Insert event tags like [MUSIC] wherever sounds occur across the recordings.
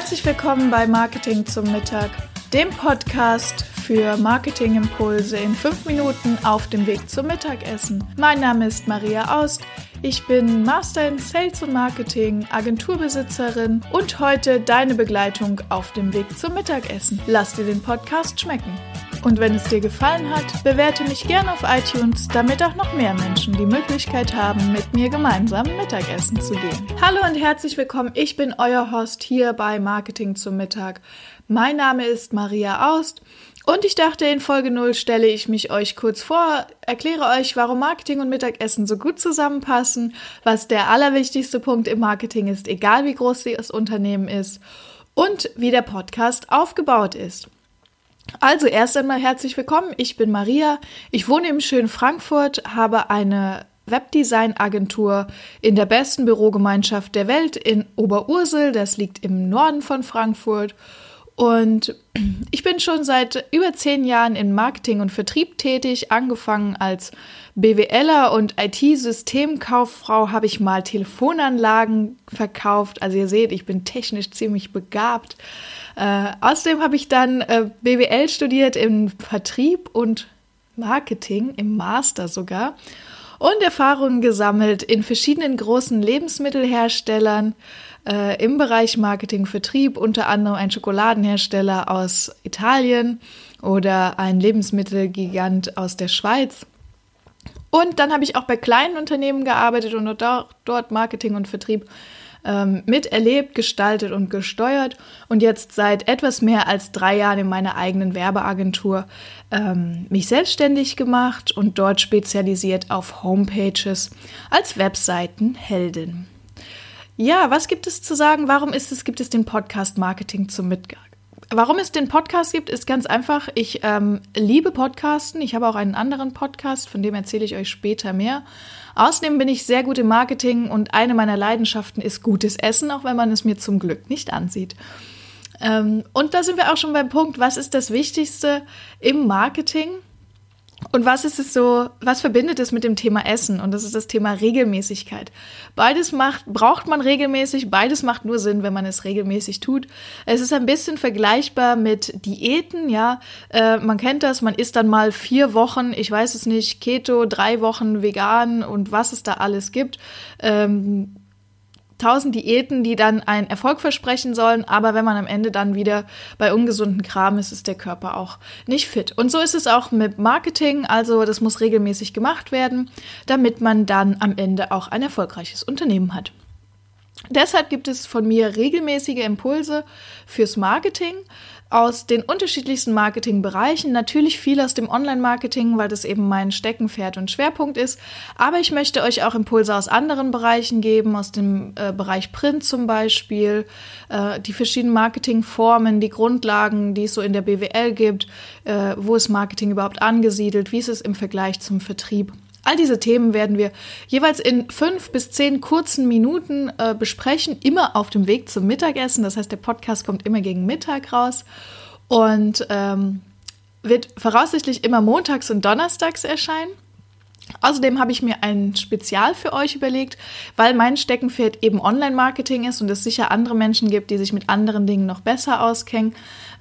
Herzlich willkommen bei Marketing zum Mittag, dem Podcast für Marketingimpulse in fünf Minuten auf dem Weg zum Mittagessen. Mein Name ist Maria Aust. Ich bin Master in Sales und Marketing, Agenturbesitzerin und heute deine Begleitung auf dem Weg zum Mittagessen. Lass dir den Podcast schmecken. Und wenn es dir gefallen hat, bewerte mich gerne auf iTunes, damit auch noch mehr Menschen die Möglichkeit haben, mit mir gemeinsam Mittagessen zu gehen. Hallo und herzlich willkommen. Ich bin euer Host hier bei Marketing zum Mittag. Mein Name ist Maria Aust und ich dachte, in Folge 0 stelle ich mich euch kurz vor, erkläre euch, warum Marketing und Mittagessen so gut zusammenpassen, was der allerwichtigste Punkt im Marketing ist, egal wie groß das Unternehmen ist und wie der Podcast aufgebaut ist. Also erst einmal herzlich willkommen. Ich bin Maria. Ich wohne im schönen Frankfurt, habe eine Webdesign-Agentur in der besten Bürogemeinschaft der Welt in Oberursel. Das liegt im Norden von Frankfurt. Und [CLEARS THROAT] ich bin schon seit über zehn Jahren in Marketing und Vertrieb tätig. Angefangen als BWLer und IT-Systemkauffrau habe ich mal Telefonanlagen verkauft. Also ihr seht, ich bin technisch ziemlich begabt. Äh, außerdem habe ich dann äh, BWL studiert im Vertrieb und Marketing, im Master sogar, und Erfahrungen gesammelt in verschiedenen großen Lebensmittelherstellern äh, im Bereich Marketing, Vertrieb, unter anderem ein Schokoladenhersteller aus Italien oder ein Lebensmittelgigant aus der Schweiz. Und dann habe ich auch bei kleinen Unternehmen gearbeitet und dort Marketing und Vertrieb ähm, miterlebt, gestaltet und gesteuert und jetzt seit etwas mehr als drei Jahren in meiner eigenen Werbeagentur ähm, mich selbstständig gemacht und dort spezialisiert auf Homepages als Webseitenheldin. Ja, was gibt es zu sagen? Warum ist es, gibt es den Podcast Marketing zum Mitgang? Warum es den Podcast gibt, ist ganz einfach. Ich ähm, liebe Podcasten. Ich habe auch einen anderen Podcast, von dem erzähle ich euch später mehr. Außerdem bin ich sehr gut im Marketing und eine meiner Leidenschaften ist gutes Essen, auch wenn man es mir zum Glück nicht ansieht. Ähm, und da sind wir auch schon beim Punkt, was ist das Wichtigste im Marketing? Und was ist es so, was verbindet es mit dem Thema Essen? Und das ist das Thema Regelmäßigkeit. Beides macht, braucht man regelmäßig, beides macht nur Sinn, wenn man es regelmäßig tut. Es ist ein bisschen vergleichbar mit Diäten, ja. Äh, man kennt das, man isst dann mal vier Wochen, ich weiß es nicht, Keto, drei Wochen vegan und was es da alles gibt. Ähm, tausend Diäten, die dann einen Erfolg versprechen sollen, aber wenn man am Ende dann wieder bei ungesunden Kram ist, ist der Körper auch nicht fit. Und so ist es auch mit Marketing, also das muss regelmäßig gemacht werden, damit man dann am Ende auch ein erfolgreiches Unternehmen hat. Deshalb gibt es von mir regelmäßige Impulse fürs Marketing aus den unterschiedlichsten Marketingbereichen. Natürlich viel aus dem Online-Marketing, weil das eben mein Steckenpferd und Schwerpunkt ist. Aber ich möchte euch auch Impulse aus anderen Bereichen geben, aus dem äh, Bereich Print zum Beispiel, äh, die verschiedenen Marketingformen, die Grundlagen, die es so in der BWL gibt, äh, wo ist Marketing überhaupt angesiedelt, wie ist es im Vergleich zum Vertrieb. All diese Themen werden wir jeweils in fünf bis zehn kurzen Minuten äh, besprechen, immer auf dem Weg zum Mittagessen. Das heißt, der Podcast kommt immer gegen Mittag raus und ähm, wird voraussichtlich immer montags und donnerstags erscheinen. Außerdem habe ich mir ein Spezial für euch überlegt, weil mein Steckenpferd eben Online-Marketing ist und es sicher andere Menschen gibt, die sich mit anderen Dingen noch besser auskennen,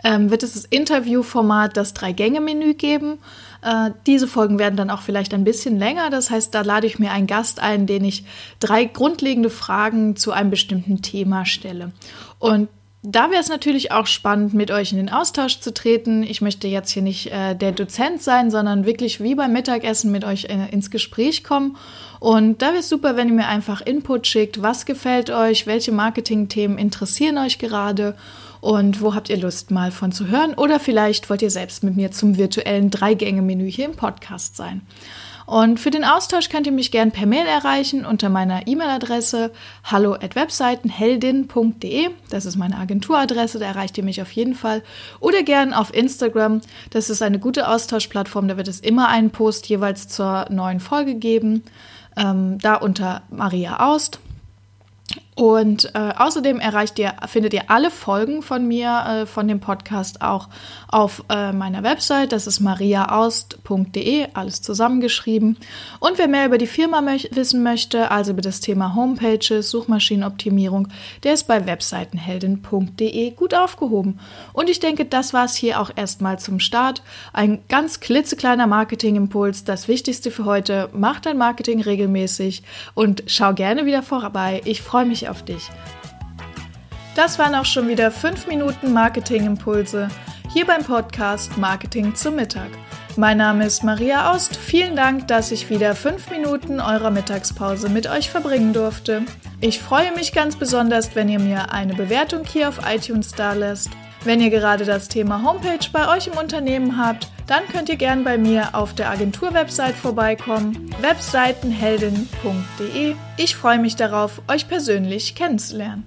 ähm, wird es das Interviewformat das Drei-Gänge-Menü geben. Äh, diese Folgen werden dann auch vielleicht ein bisschen länger. Das heißt, da lade ich mir einen Gast ein, den ich drei grundlegende Fragen zu einem bestimmten Thema stelle. Und da wäre es natürlich auch spannend, mit euch in den Austausch zu treten. Ich möchte jetzt hier nicht äh, der Dozent sein, sondern wirklich wie beim Mittagessen mit euch äh, ins Gespräch kommen. Und da wäre es super, wenn ihr mir einfach Input schickt. Was gefällt euch? Welche Marketingthemen interessieren euch gerade? Und wo habt ihr Lust, mal von zu hören? Oder vielleicht wollt ihr selbst mit mir zum virtuellen Drei-Gänge-Menü hier im Podcast sein. Und für den Austausch könnt ihr mich gern per Mail erreichen unter meiner E-Mail-Adresse hallo@webseitenheldin.de. Das ist meine Agenturadresse, da erreicht ihr mich auf jeden Fall. Oder gern auf Instagram. Das ist eine gute Austauschplattform, da wird es immer einen Post jeweils zur neuen Folge geben. Ähm, da unter Maria Aust. Und äh, außerdem erreicht ihr, findet ihr alle Folgen von mir, äh, von dem Podcast auch auf äh, meiner Website. Das ist mariaaust.de, alles zusammengeschrieben. Und wer mehr über die Firma möch wissen möchte, also über das Thema Homepages, Suchmaschinenoptimierung, der ist bei webseitenheldin.de gut aufgehoben. Und ich denke, das war es hier auch erstmal zum Start. Ein ganz klitzekleiner Marketingimpuls. Das Wichtigste für heute, mach dein Marketing regelmäßig und schau gerne wieder vorbei. Ich freue mich auf dich. Das waren auch schon wieder 5 Minuten Marketingimpulse hier beim Podcast Marketing zum Mittag. Mein Name ist Maria Aust. Vielen Dank, dass ich wieder 5 Minuten eurer Mittagspause mit euch verbringen durfte. Ich freue mich ganz besonders, wenn ihr mir eine Bewertung hier auf iTunes da lässt. Wenn ihr gerade das Thema Homepage bei euch im Unternehmen habt, dann könnt ihr gern bei mir auf der Agentur-Website vorbeikommen, webseitenheldin.de. Ich freue mich darauf, euch persönlich kennenzulernen.